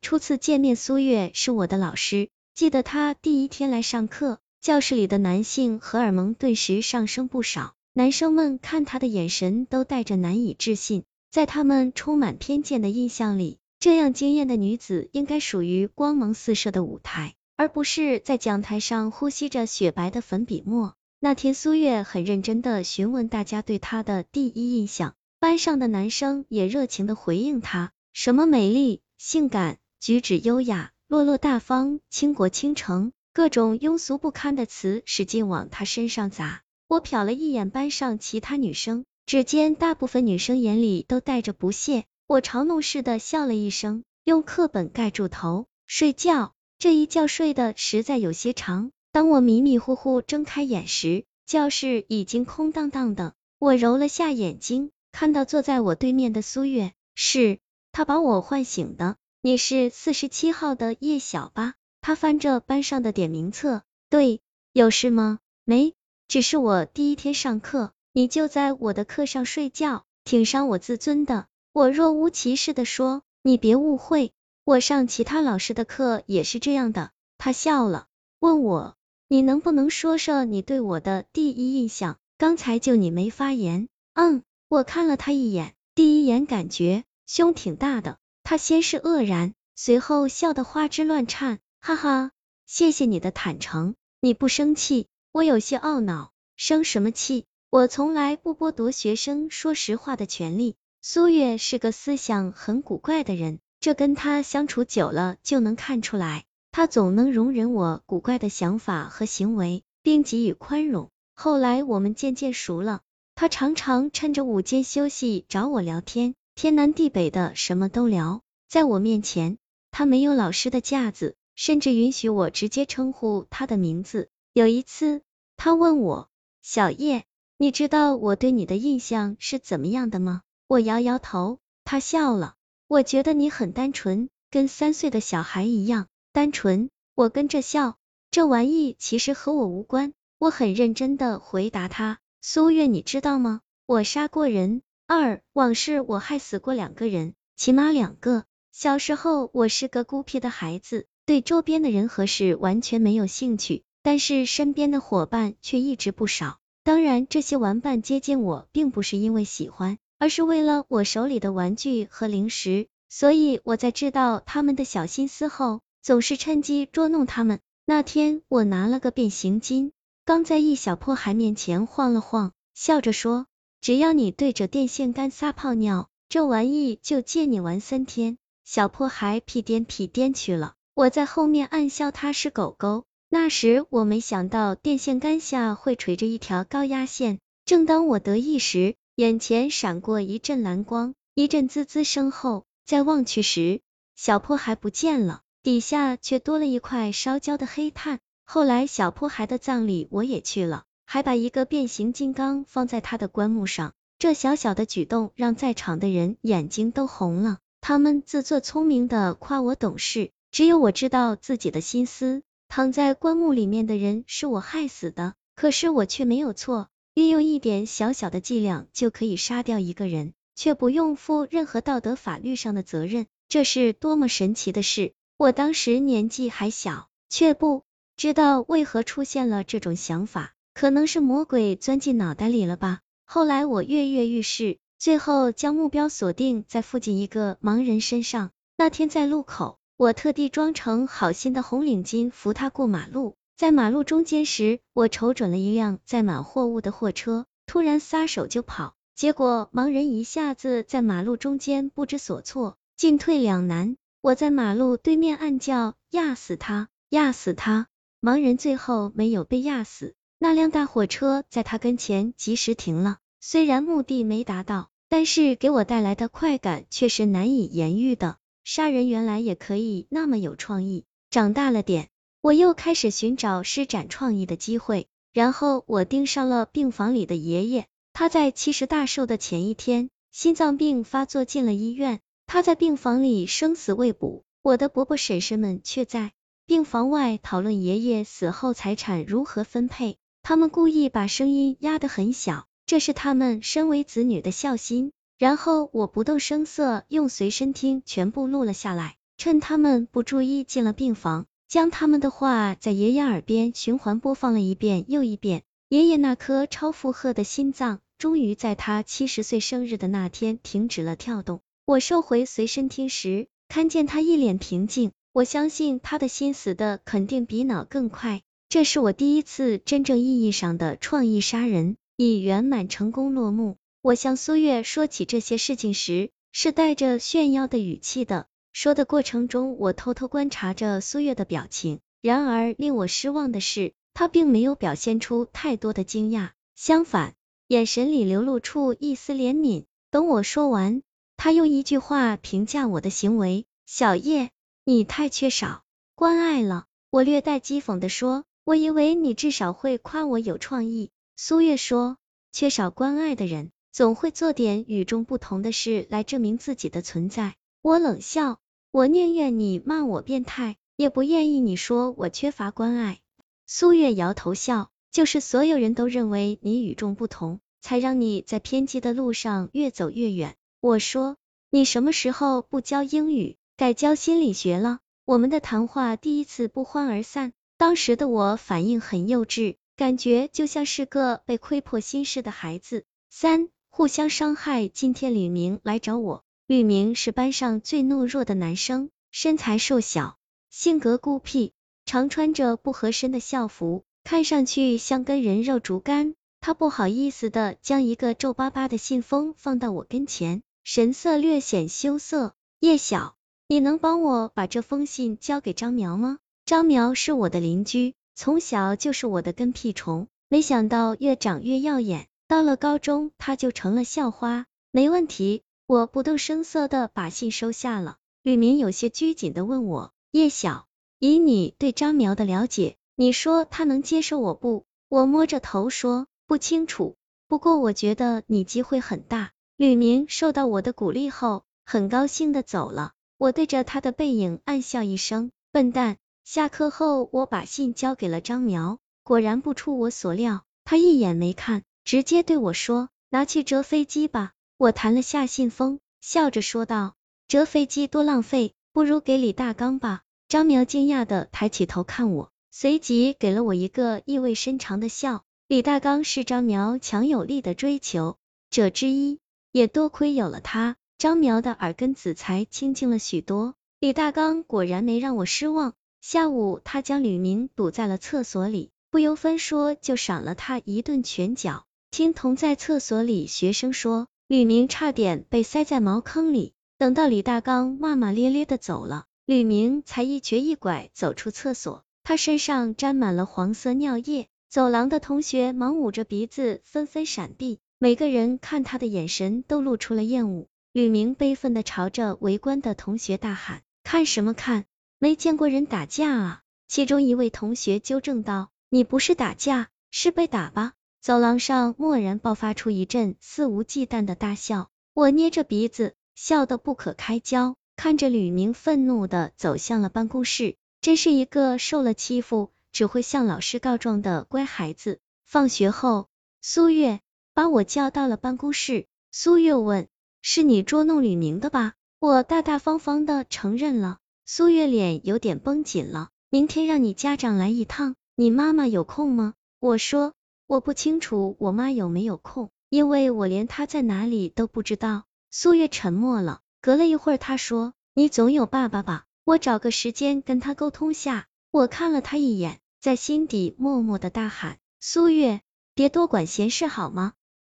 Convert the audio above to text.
初次见面，苏月是我的老师。记得他第一天来上课，教室里的男性荷尔蒙顿时上升不少，男生们看他的眼神都带着难以置信。在他们充满偏见的印象里，这样惊艳的女子应该属于光芒四射的舞台，而不是在讲台上呼吸着雪白的粉笔墨。那天，苏月很认真的询问大家对她的第一印象，班上的男生也热情的回应她，什么美丽、性感、举止优雅、落落大方、倾国倾城，各种庸俗不堪的词使劲往她身上砸。我瞟了一眼班上其他女生，只见大部分女生眼里都带着不屑。我嘲弄似的笑了一声，用课本盖住头，睡觉。这一觉睡得实在有些长。当我迷迷糊糊睁开眼时，教室已经空荡荡的。我揉了下眼睛，看到坐在我对面的苏月，是他把我唤醒的。你是四十七号的叶晓吧？他翻着班上的点名册，对，有事吗？没，只是我第一天上课，你就在我的课上睡觉，挺伤我自尊的。我若无其事的说，你别误会，我上其他老师的课也是这样的。他笑了，问我，你能不能说说你对我的第一印象？刚才就你没发言。嗯，我看了他一眼，第一眼感觉胸挺大的。他先是愕然，随后笑得花枝乱颤，哈哈，谢谢你的坦诚，你不生气？我有些懊恼，生什么气？我从来不剥夺学生说实话的权利。苏月是个思想很古怪的人，这跟他相处久了就能看出来。他总能容忍我古怪的想法和行为，并给予宽容。后来我们渐渐熟了，他常常趁着午间休息找我聊天，天南地北的什么都聊。在我面前，他没有老师的架子，甚至允许我直接称呼他的名字。有一次，他问我：“小叶，你知道我对你的印象是怎么样的吗？”我摇摇头，他笑了。我觉得你很单纯，跟三岁的小孩一样单纯。我跟着笑，这玩意其实和我无关。我很认真的回答他。苏月，你知道吗？我杀过人。二往事，我害死过两个人，起码两个。小时候，我是个孤僻的孩子，对周边的人和事完全没有兴趣，但是身边的伙伴却一直不少。当然，这些玩伴接近我，并不是因为喜欢。而是为了我手里的玩具和零食，所以我在知道他们的小心思后，总是趁机捉弄他们。那天我拿了个变形金刚在一小破孩面前晃了晃，笑着说：“只要你对着电线杆撒泡尿，这玩意就借你玩三天。”小破孩屁颠屁颠去了，我在后面暗笑他是狗狗。那时我没想到电线杆下会垂着一条高压线，正当我得意时。眼前闪过一阵蓝光，一阵滋滋声后，再望去时，小破孩不见了，底下却多了一块烧焦的黑炭。后来小破孩的葬礼我也去了，还把一个变形金刚放在他的棺木上。这小小的举动让在场的人眼睛都红了，他们自作聪明的夸我懂事，只有我知道自己的心思。躺在棺木里面的人是我害死的，可是我却没有错。运用一点小小的伎俩就可以杀掉一个人，却不用负任何道德法律上的责任，这是多么神奇的事！我当时年纪还小，却不知道为何出现了这种想法，可能是魔鬼钻进脑袋里了吧。后来我跃跃欲试，最后将目标锁定在附近一个盲人身上。那天在路口，我特地装成好心的红领巾扶他过马路。在马路中间时，我瞅准了一辆载满货物的货车，突然撒手就跑，结果盲人一下子在马路中间不知所措，进退两难。我在马路对面暗叫：“压死他，压死他！”盲人最后没有被压死，那辆大货车在他跟前及时停了。虽然目的没达到，但是给我带来的快感却是难以言喻的。杀人原来也可以那么有创意。长大了点。我又开始寻找施展创意的机会，然后我盯上了病房里的爷爷。他在七十大寿的前一天，心脏病发作进了医院。他在病房里生死未卜，我的伯伯婶婶们却在病房外讨论爷爷死后财产如何分配。他们故意把声音压得很小，这是他们身为子女的孝心。然后我不动声色用随身听全部录了下来。趁他们不注意进了病房，将他们的话在爷爷耳边循环播放了一遍又一遍。爷爷那颗超负荷的心脏，终于在他七十岁生日的那天停止了跳动。我收回随身听时，看见他一脸平静。我相信他的心死的肯定比脑更快。这是我第一次真正意义上的创意杀人，以圆满成功落幕。我向苏月说起这些事情时，是带着炫耀的语气的。说的过程中，我偷偷观察着苏月的表情。然而令我失望的是，他并没有表现出太多的惊讶，相反，眼神里流露出一丝怜悯。等我说完，他用一句话评价我的行为：“小叶。”你太缺少关爱了，我略带讥讽的说，我以为你至少会夸我有创意。苏月说，缺少关爱的人，总会做点与众不同的事来证明自己的存在。我冷笑，我宁愿你骂我变态，也不愿意你说我缺乏关爱。苏月摇头笑，就是所有人都认为你与众不同，才让你在偏激的路上越走越远。我说，你什么时候不教英语？改教心理学了，我们的谈话第一次不欢而散。当时的我反应很幼稚，感觉就像是个被窥破心事的孩子。三，互相伤害。今天吕明来找我，吕明是班上最懦弱的男生，身材瘦小，性格孤僻，常穿着不合身的校服，看上去像根人肉竹竿。他不好意思的将一个皱巴巴的信封放到我跟前，神色略显羞涩。叶晓。你能帮我把这封信交给张苗吗？张苗是我的邻居，从小就是我的跟屁虫，没想到越长越耀眼，到了高中他就成了校花。没问题，我不动声色的把信收下了。吕明有些拘谨的问我，叶晓，以你对张苗的了解，你说他能接受我不？我摸着头说，不清楚，不过我觉得你机会很大。吕明受到我的鼓励后，很高兴的走了。我对着他的背影暗笑一声，笨蛋。下课后，我把信交给了张苗，果然不出我所料，他一眼没看，直接对我说：“拿去折飞机吧。”我弹了下信封，笑着说道：“折飞机多浪费，不如给李大刚吧。”张苗惊讶的抬起头看我，随即给了我一个意味深长的笑。李大刚是张苗强有力的追求者之一，也多亏有了他。张苗的耳根子才清净了许多。李大刚果然没让我失望。下午，他将吕明堵在了厕所里，不由分说就赏了他一顿拳脚。听同在厕所里学生说，吕明差点被塞在茅坑里。等到李大刚骂骂咧咧的走了，吕明才一瘸一拐走出厕所，他身上沾满了黄色尿液。走廊的同学忙捂着鼻子，纷纷闪避，每个人看他的眼神都露出了厌恶。吕明悲愤的朝着围观的同学大喊：“看什么看？没见过人打架啊！”其中一位同学纠正道：“你不是打架，是被打吧？”走廊上蓦然爆发出一阵肆无忌惮的大笑，我捏着鼻子笑得不可开交，看着吕明愤怒的走向了办公室，真是一个受了欺负只会向老师告状的乖孩子。放学后，苏月把我叫到了办公室，苏月问。是你捉弄吕明的吧？我大大方方的承认了。苏月脸有点绷紧了。明天让你家长来一趟，你妈妈有空吗？我说我不清楚我妈有没有空，因为我连她在哪里都不知道。苏月沉默了，隔了一会儿，她说：“你总有爸爸吧？我找个时间跟他沟通下。”我看了他一眼，在心底默默的大喊：“苏月，别多管闲事好吗？”